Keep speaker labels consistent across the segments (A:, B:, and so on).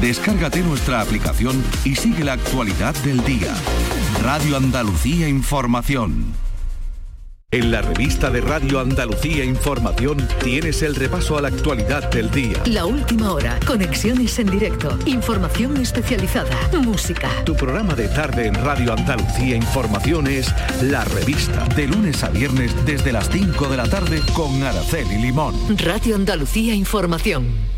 A: Descárgate nuestra aplicación y sigue la actualidad del día. Radio Andalucía Información. En la revista de Radio Andalucía Información tienes el repaso a la actualidad del día.
B: La última hora, conexiones en directo, información especializada, música.
A: Tu programa de tarde en Radio Andalucía Información es La Revista, de lunes a viernes desde las 5 de la tarde con Araceli Limón.
B: Radio Andalucía Información.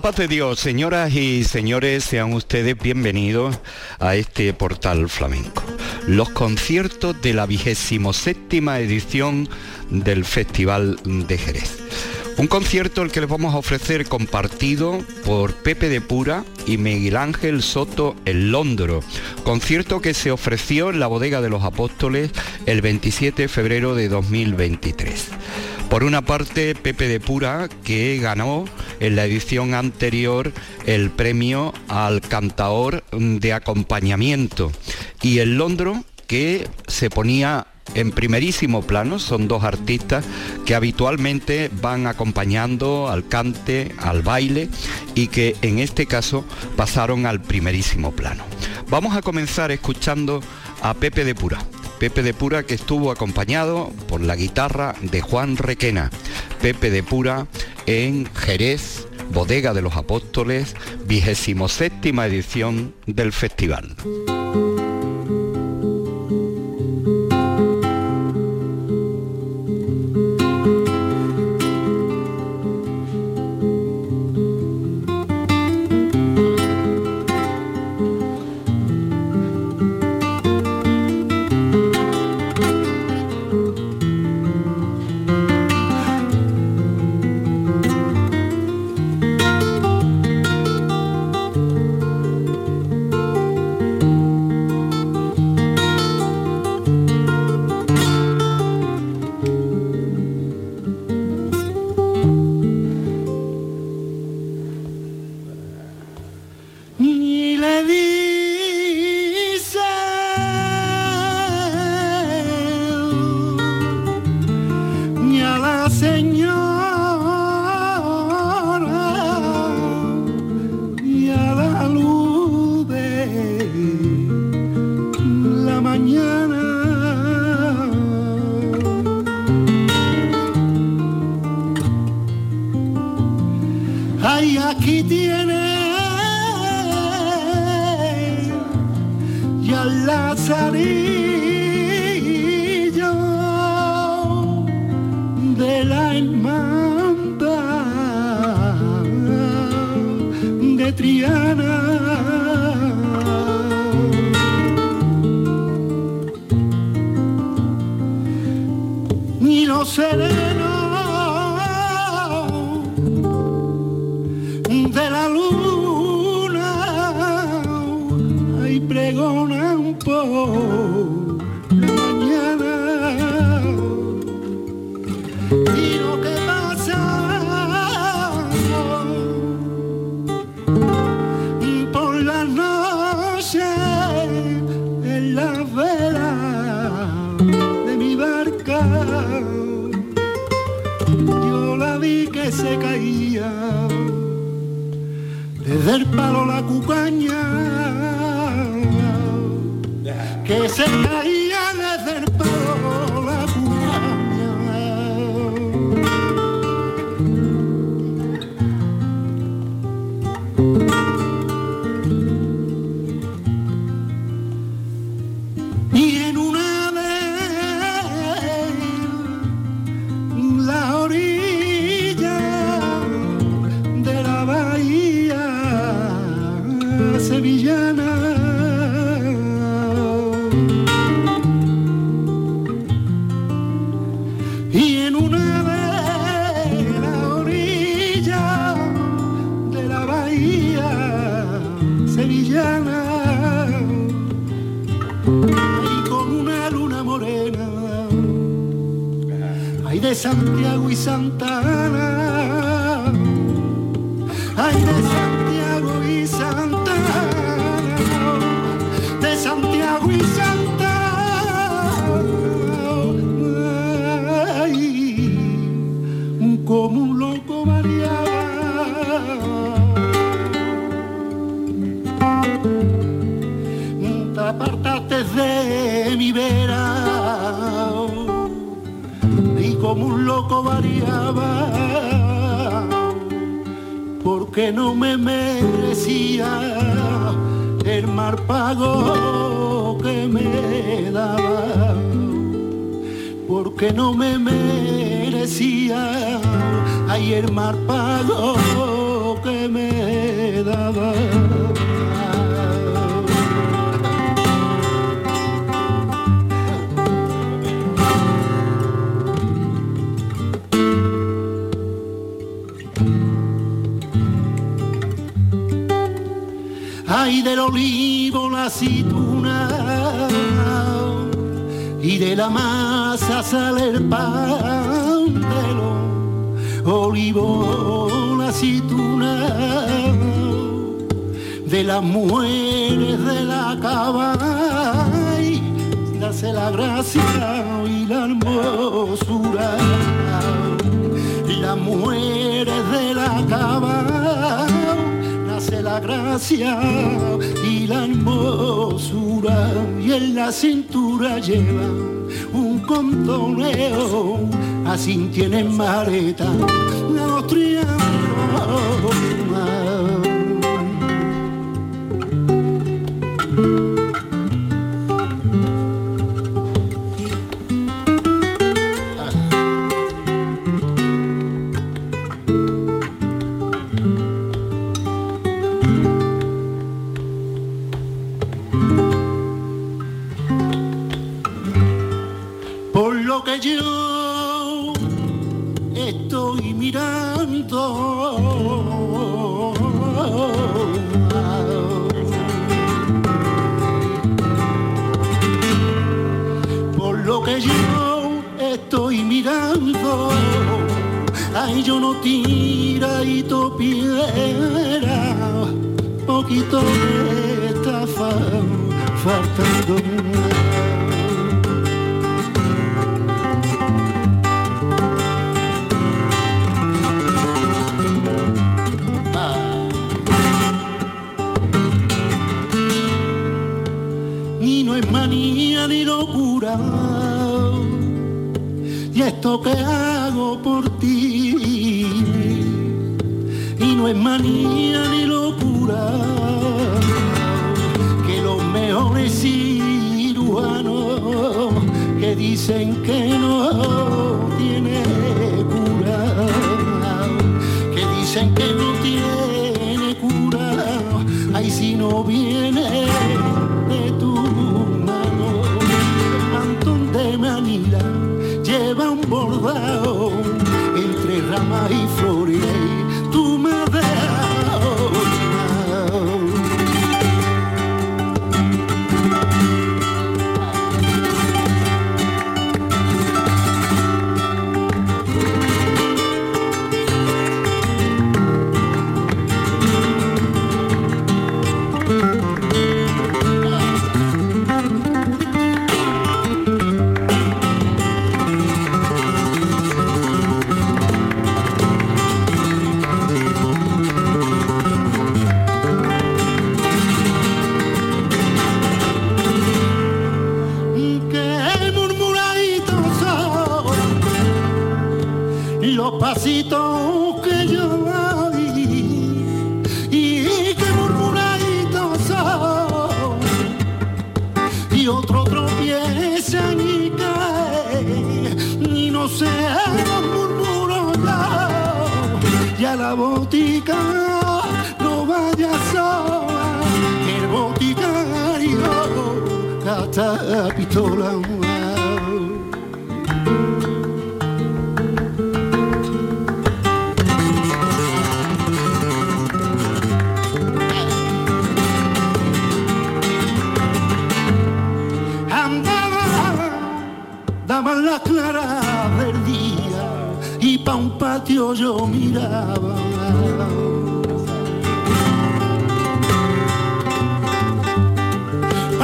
C: La paz de Dios, señoras y señores, sean ustedes bienvenidos a este portal flamenco. Los conciertos de la vigésimo séptima edición del Festival de Jerez. Un concierto el que les vamos a ofrecer compartido por Pepe de Pura y Miguel Ángel Soto el Londro. Concierto que se ofreció en la Bodega de los Apóstoles el 27 de febrero de 2023. Por una parte, Pepe de Pura, que ganó en la edición anterior el premio al cantaor de acompañamiento. Y el Londro, que se ponía en primerísimo plano, son dos artistas que habitualmente van acompañando al cante, al baile y que en este caso pasaron al primerísimo plano. Vamos a comenzar escuchando a Pepe de Pura. Pepe de Pura que estuvo acompañado por la guitarra de Juan Requena. Pepe de Pura en Jerez, Bodega de los Apóstoles, vigésimo séptima edición del festival.
D: La hermandad de Triana. Ni los serenos palo la cucaña de Santiago y Santana, ay de Santiago y Santana, de Santiago y Santana, ay, como un loco variaba. Te apartaste de mi vera como un loco variaba. Porque no me merecía el mar pago que me daba porque no me merecía ay el mar pago que me daba del olivo la aceituna y de la masa sale el pan de los olivos la aceituna de las mujeres de la cava ay, nace la gracia y la hermosura y las mujeres de la nace la gracia y la hermosura y en la cintura lleva un contoneo así tienen mareta los triángulos bordado entre ramas y flores,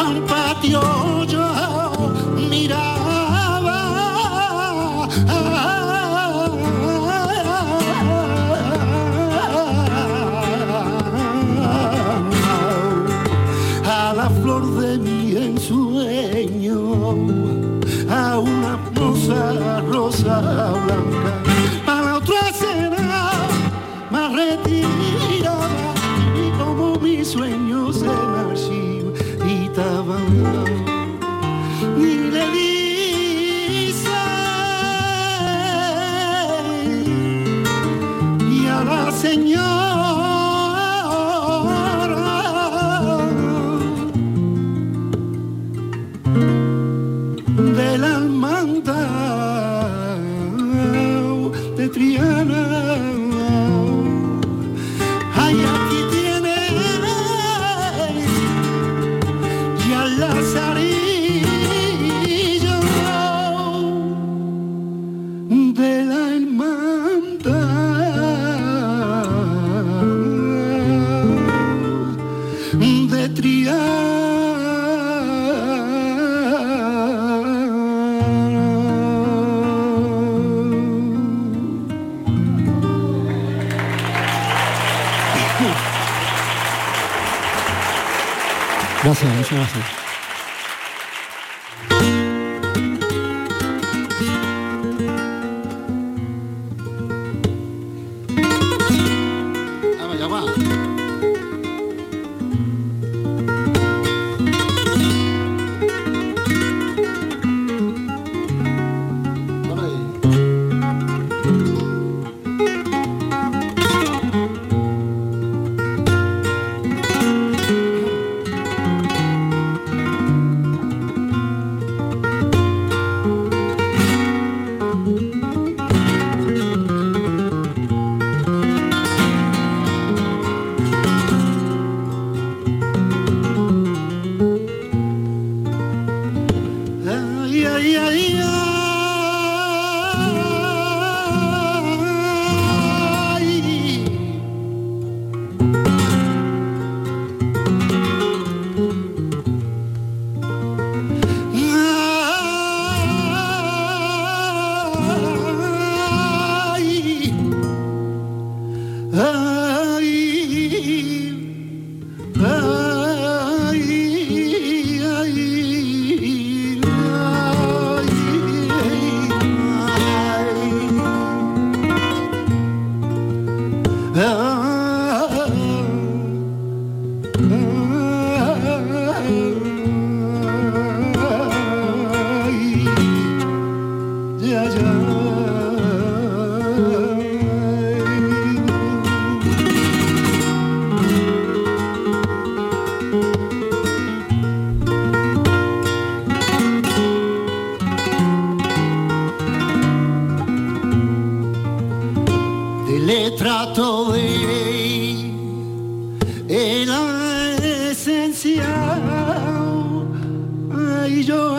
D: al patio yo miraba. A la flor de mi ensueño, a una rosa, rosa blanca. de la esencia. Ay, yo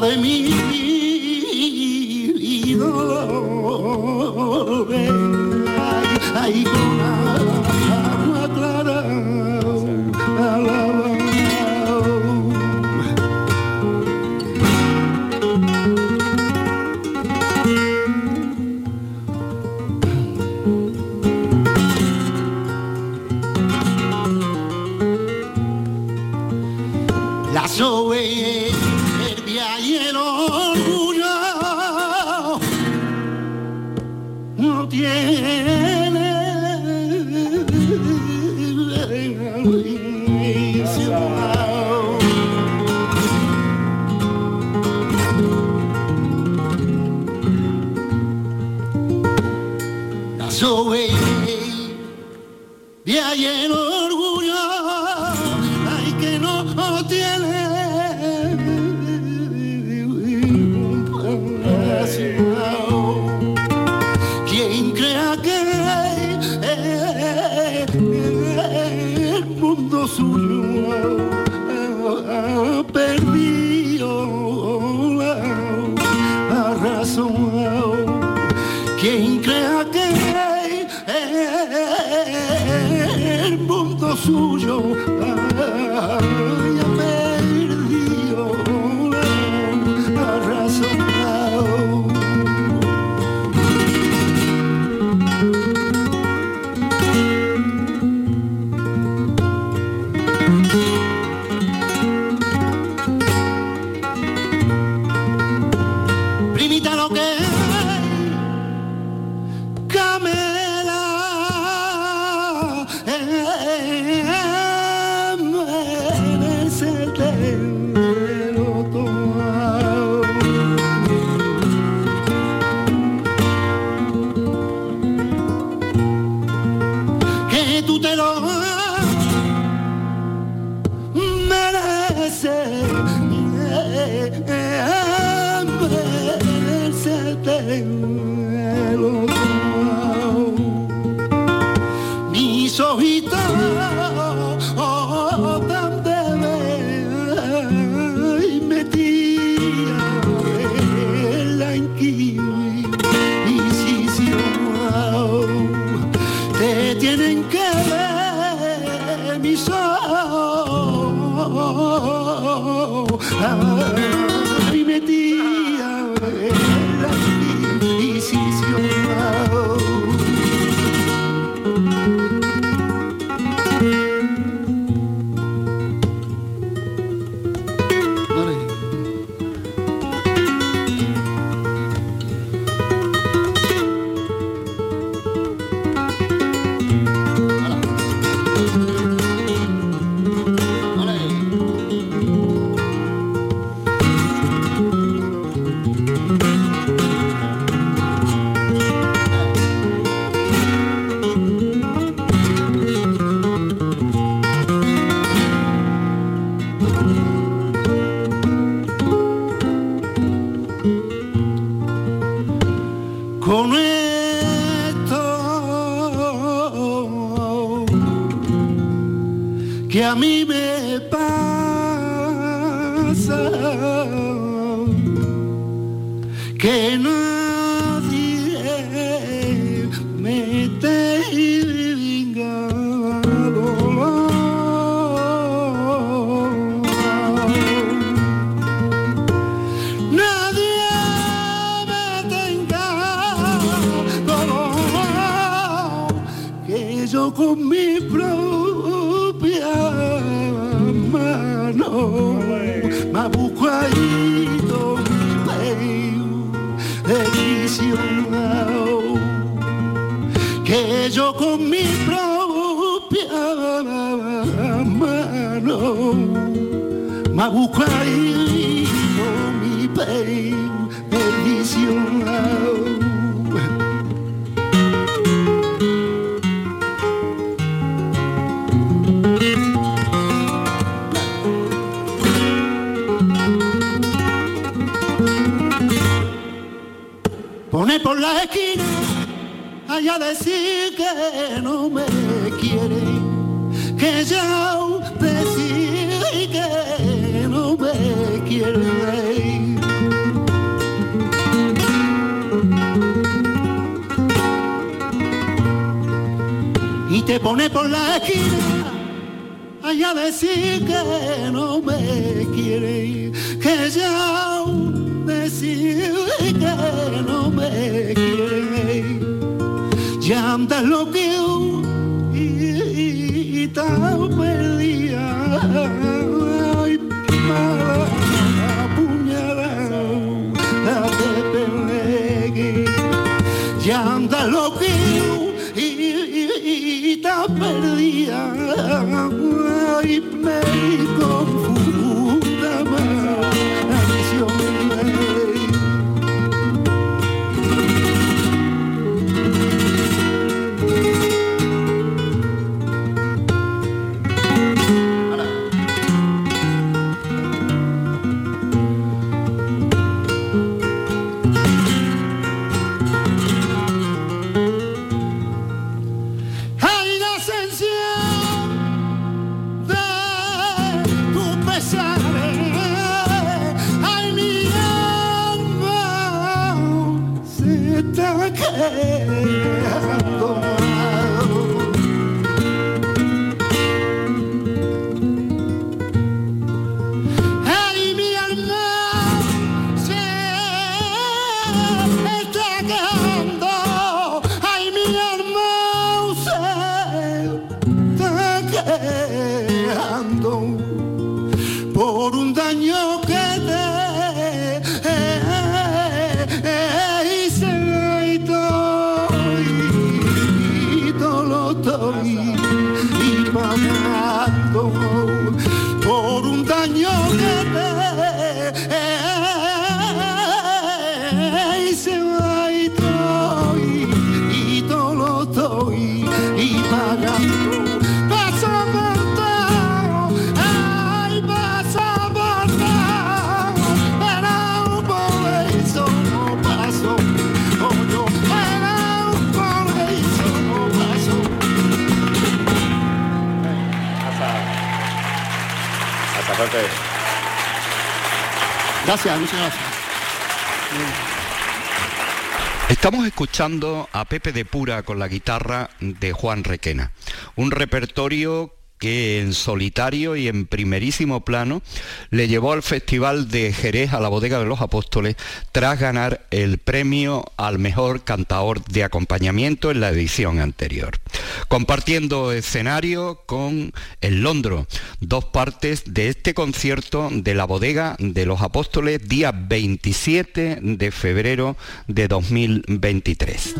D: de mí. Y hay orgullo, tienen que ver mis ojos. Ay, metía la que yo con mi propia mano me ahí con mi perdición. Pone por la esquina allá decir que no me quiere, que ya decir que no me quiere. Y te pone por la esquina allá decir que no me quiere, que ya decir que no me quiere. Ya andas lo que y, y tan perdida. Ay, puñalada te peleé. Ya andas lo que y, y, y perdida. Ay, me
C: escuchando a Pepe de Pura con la guitarra de Juan Requena, un repertorio que en solitario y en primerísimo plano le llevó al Festival de Jerez a la Bodega de los Apóstoles tras ganar el premio al mejor cantador de acompañamiento en la edición anterior. Compartiendo escenario con El Londro, dos partes de este concierto de la Bodega de los Apóstoles día 27 de febrero de 2023.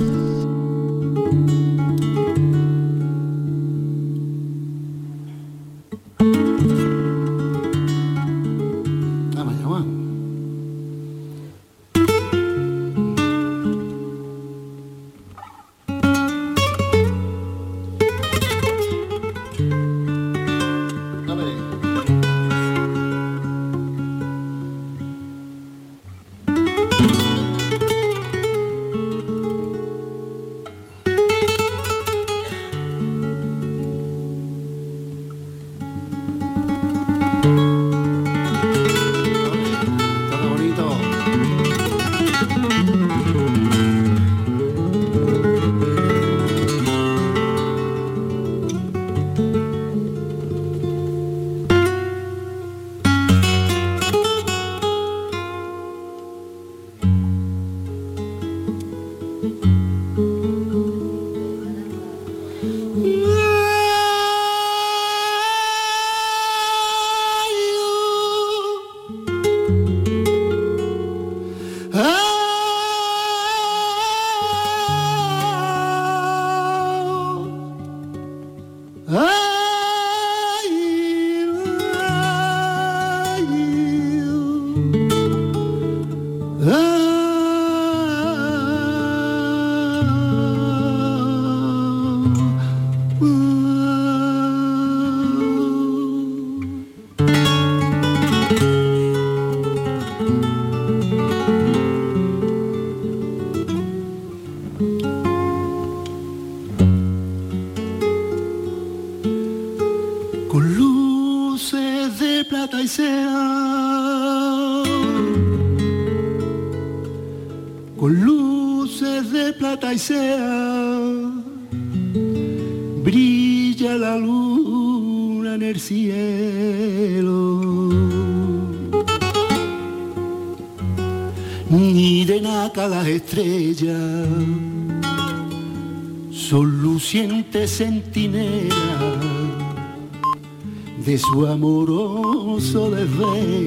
D: Su amoroso desvelo.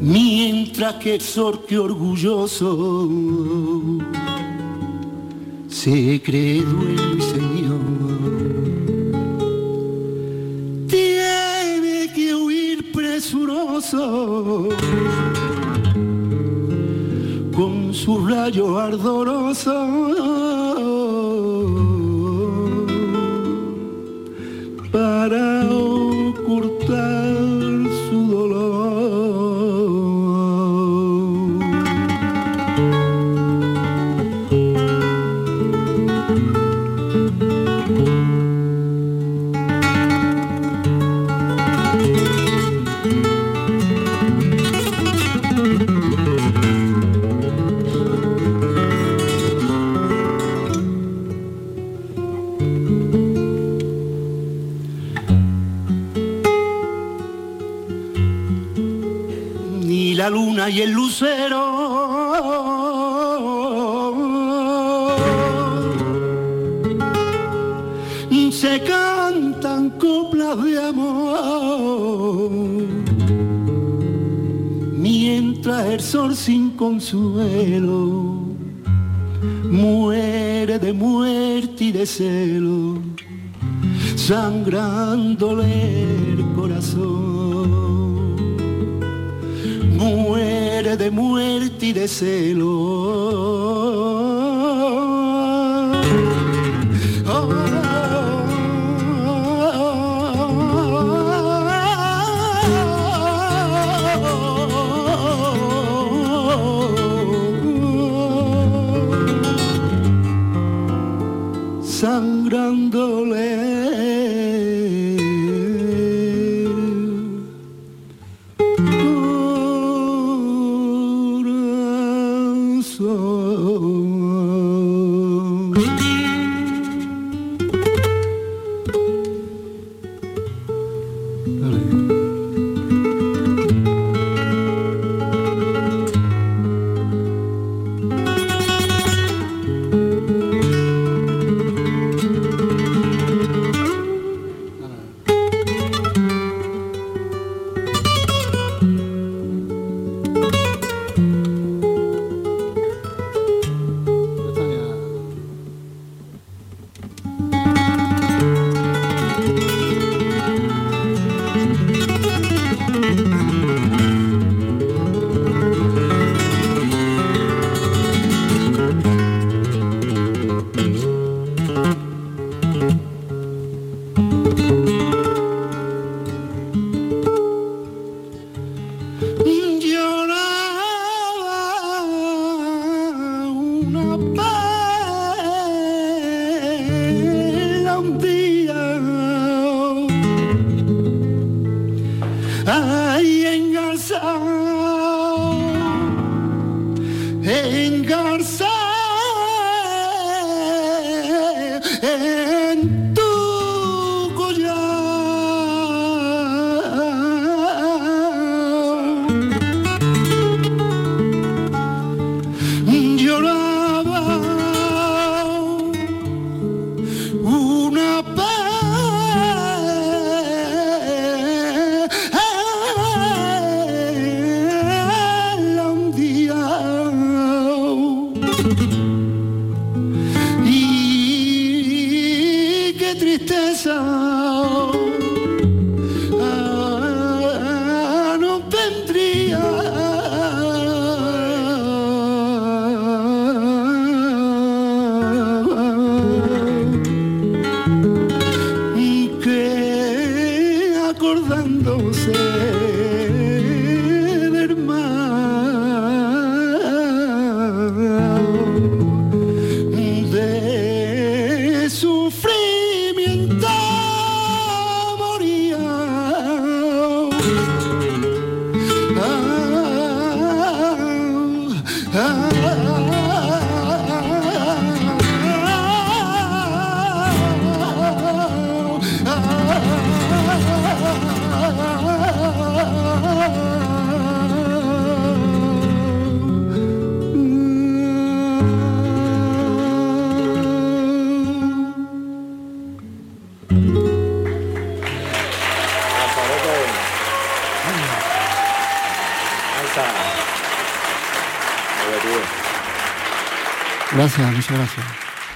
D: Mientras que el sorque orgulloso se cree dueño y señor. tiene que huir presuroso con su rayo ardoroso para consuelo muere de muerte y de celo, sangrándole el corazón muere de muerte y de celo.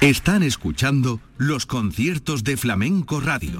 A: Están escuchando los conciertos de Flamenco Radio.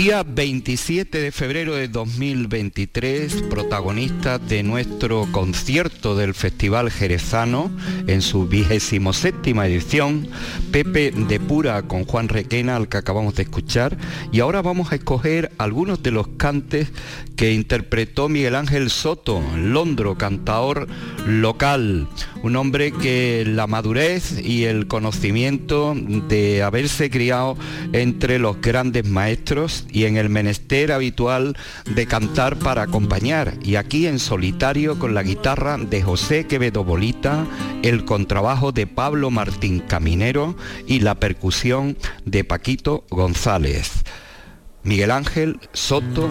C: Día 27 de febrero de 2023, protagonista de nuestro concierto del Festival Jerezano en su vigésimo séptima edición, Pepe de Pura con Juan Requena, al que acabamos de escuchar, y ahora vamos a escoger algunos de los cantes que interpretó Miguel Ángel Soto, Londro, cantador local, un hombre que la madurez y el conocimiento de haberse criado entre los grandes maestros
E: y en el menester habitual de cantar para acompañar y aquí en solitario con la guitarra de José Quevedo Bolita, el contrabajo de Pablo Martín Caminero y la percusión de Paquito González. Miguel Ángel Soto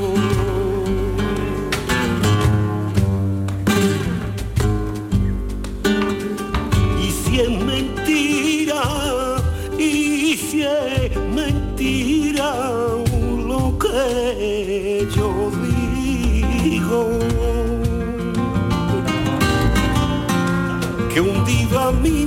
E: no lo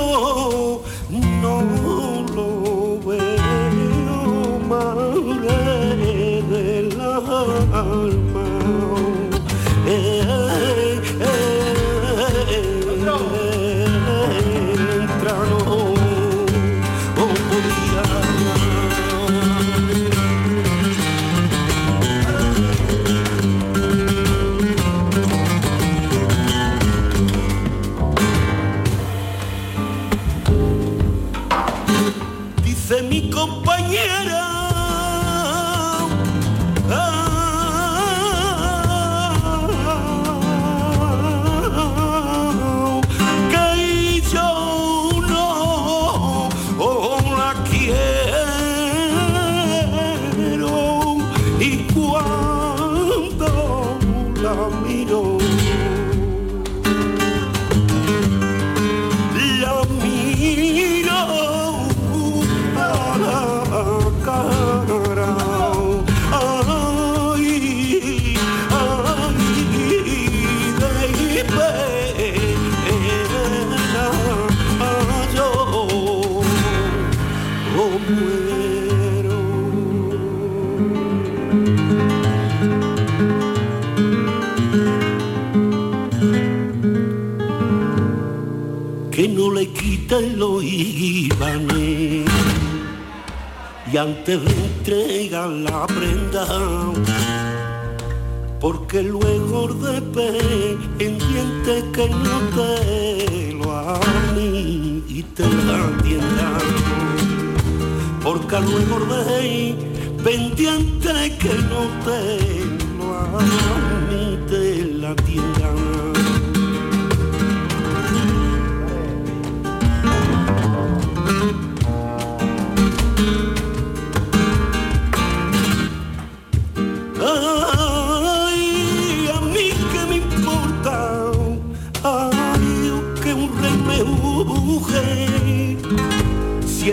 F: no, no.
D: Y antes de entregar la prenda porque luego de pendiente que no te lo a mí y te la tienda porque luego de pendiente que no te lo a mí te la tienda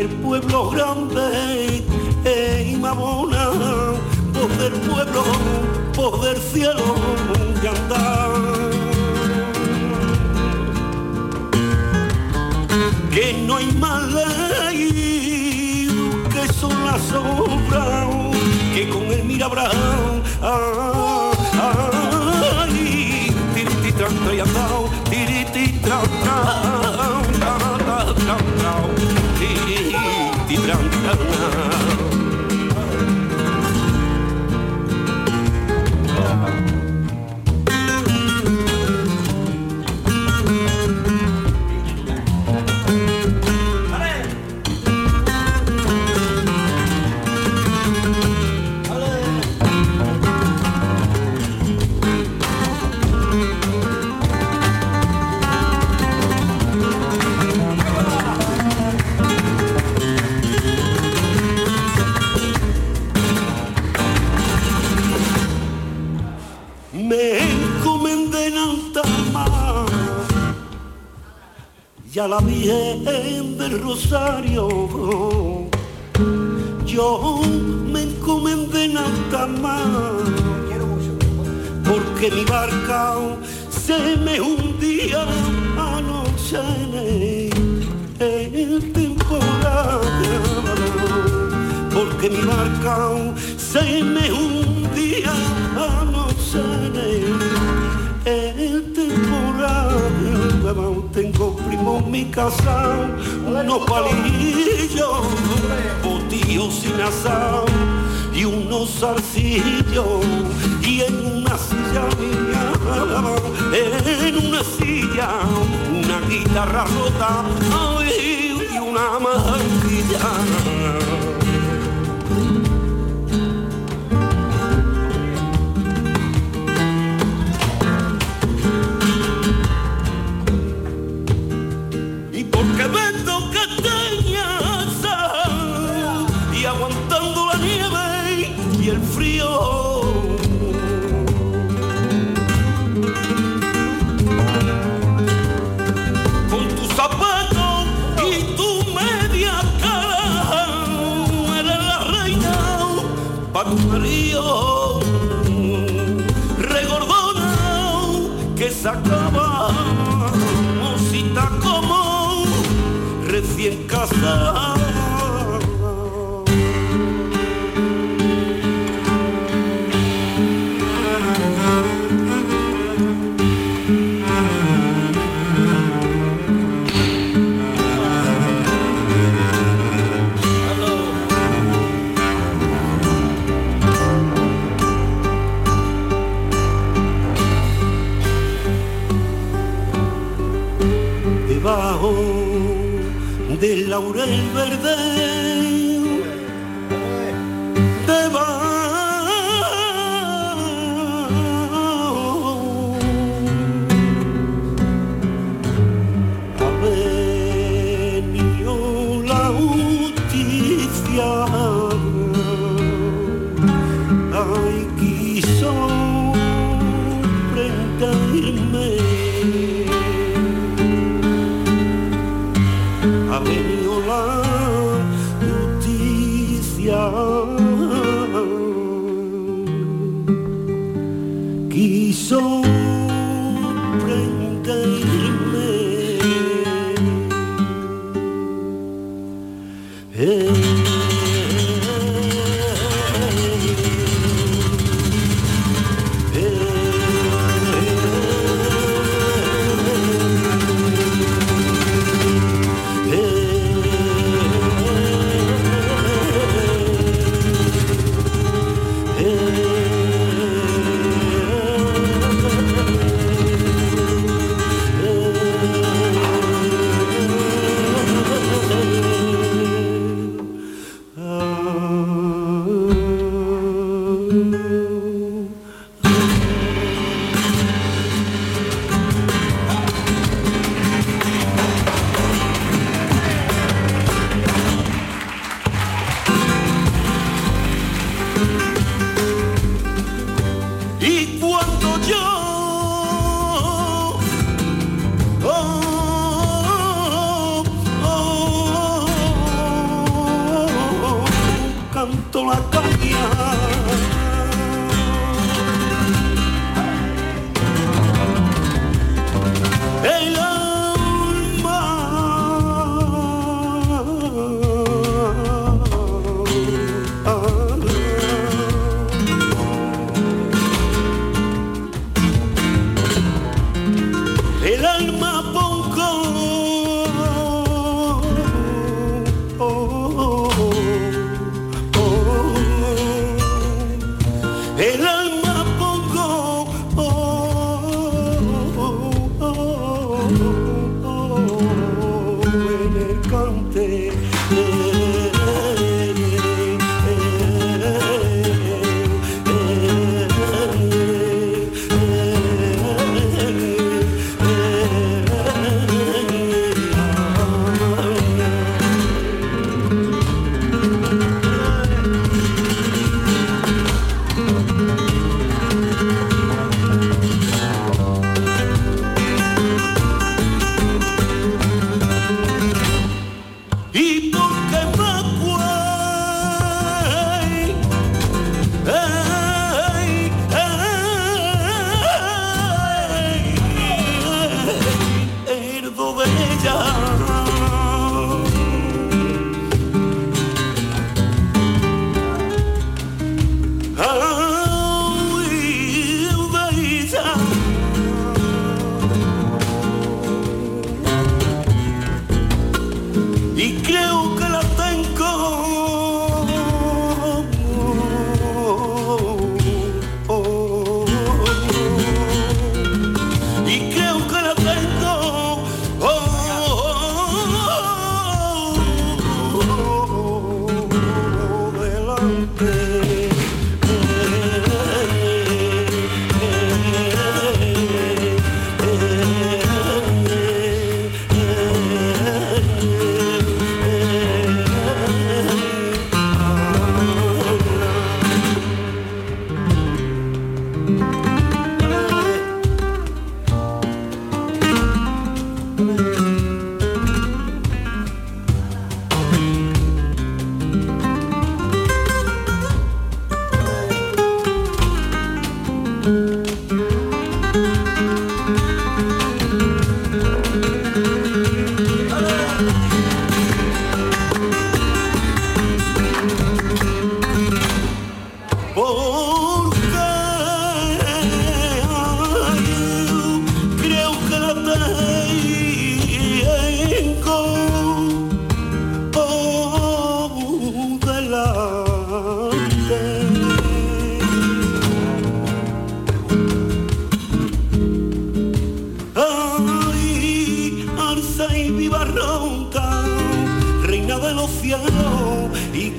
D: pueblo grande e Imabona, poder pueblo, poder cielo y andar. Que no hay más ley que son las sombras que con el mirabrán. Ah, tiriti tran y andao, tiriti tran la Virgen del Rosario. Yo me encomendé nada más, porque mi barca se me hundía anoche en el temporal, porque mi barca se me hundía anoche en el temporal tengo primo mi casa, unos palillos, botillos sin asado y unos zarcillos y en una silla mía, en una silla, una guitarra rota y una manquilla. Que sacaba mosita como recién casada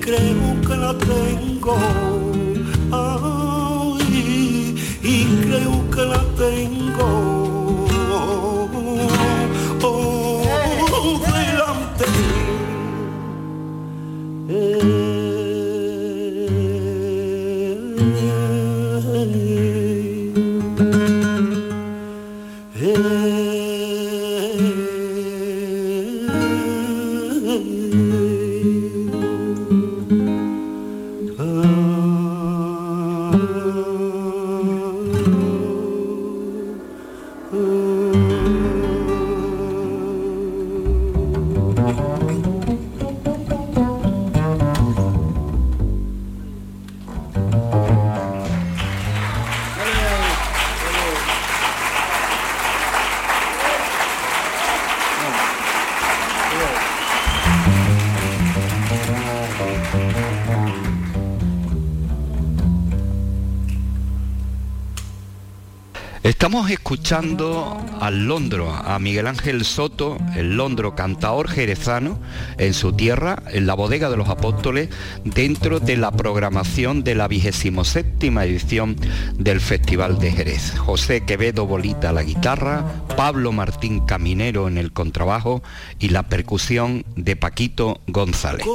D: creo que la
C: tengo. Ay, y creo que la tengo. Escuchando al Londro, a Miguel Ángel Soto, el Londro cantaor jerezano, en su tierra, en la bodega de los apóstoles, dentro de la programación de la vigésimo séptima edición del Festival de Jerez. José Quevedo Bolita la guitarra, Pablo Martín Caminero en el contrabajo y la percusión de Paquito González.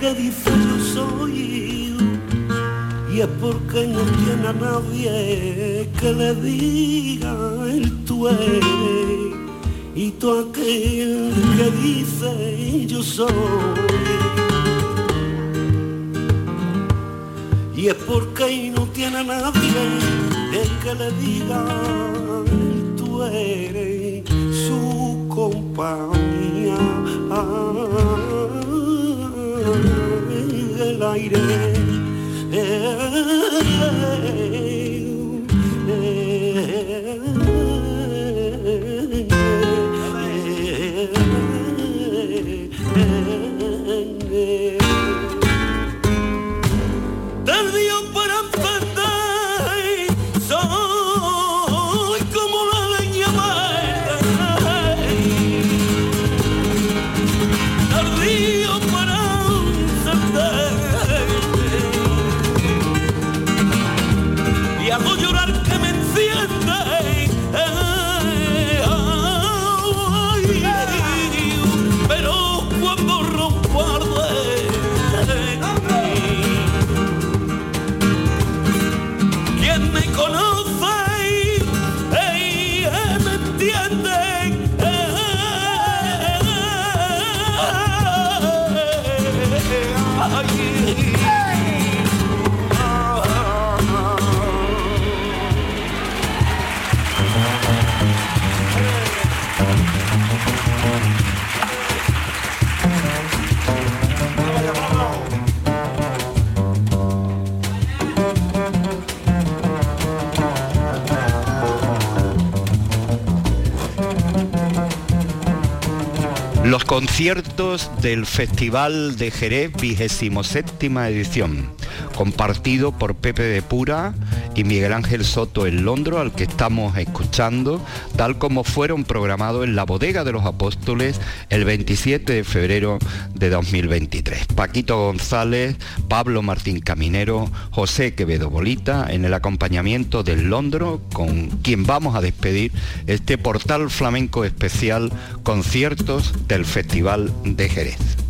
D: Que yo soy y es porque no tiene a nadie que le diga el tú y tú aquel que dice yo soy y es porque no tiene a nadie que le diga el tú eres su compañía aire.
C: Los conciertos del Festival de Jerez, 27 edición, compartido por Pepe de Pura y Miguel Ángel Soto en Londres, al que estamos escuchando, tal como fueron programados en la Bodega de los Apóstoles el 27 de febrero de 2023. Paquito González, Pablo Martín Caminero, José Quevedo Bolita, en el acompañamiento del Londro, con quien vamos a despedir este portal flamenco especial Conciertos del Festival de Jerez.